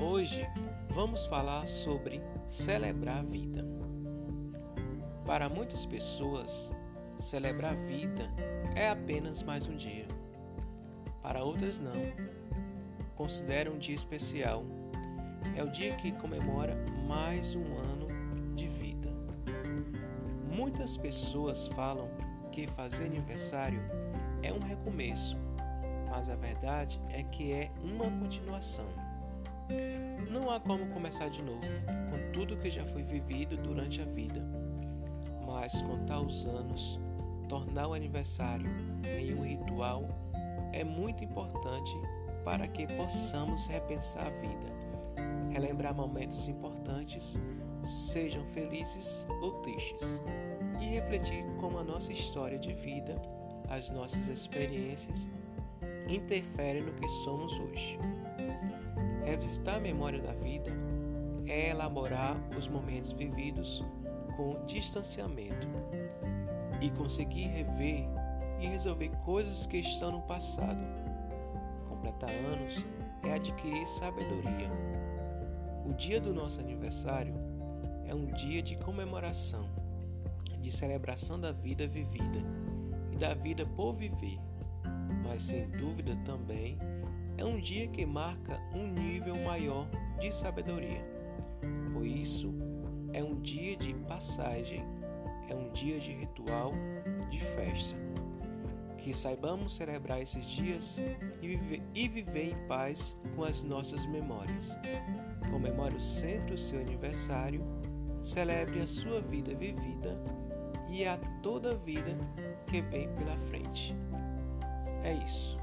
Hoje vamos falar sobre celebrar a vida. Para muitas pessoas, celebrar a vida é apenas mais um dia. Para outras, não. Consideram um dia especial. É o dia que comemora mais um ano de vida. Muitas pessoas falam que fazer aniversário é um recomeço, mas a verdade é que é uma continuação. Não há como começar de novo com tudo que já foi vivido durante a vida, mas contar os anos, tornar o aniversário em um ritual é muito importante para que possamos repensar a vida, relembrar momentos importantes, sejam felizes ou tristes, e refletir como a nossa história de vida, as nossas experiências interferem no que somos hoje. Revisitar a memória da vida é elaborar os momentos vividos com distanciamento e conseguir rever e resolver coisas que estão no passado. Completar anos é adquirir sabedoria. O dia do nosso aniversário é um dia de comemoração, de celebração da vida vivida e da vida por viver, mas sem dúvida também é um dia que marca um nível maior de sabedoria. Por isso, é um dia de passagem, é um dia de ritual, de festa. Que saibamos celebrar esses dias e viver, e viver em paz com as nossas memórias. Comemore sempre o seu aniversário, celebre a sua vida vivida e a toda vida que vem pela frente. É isso.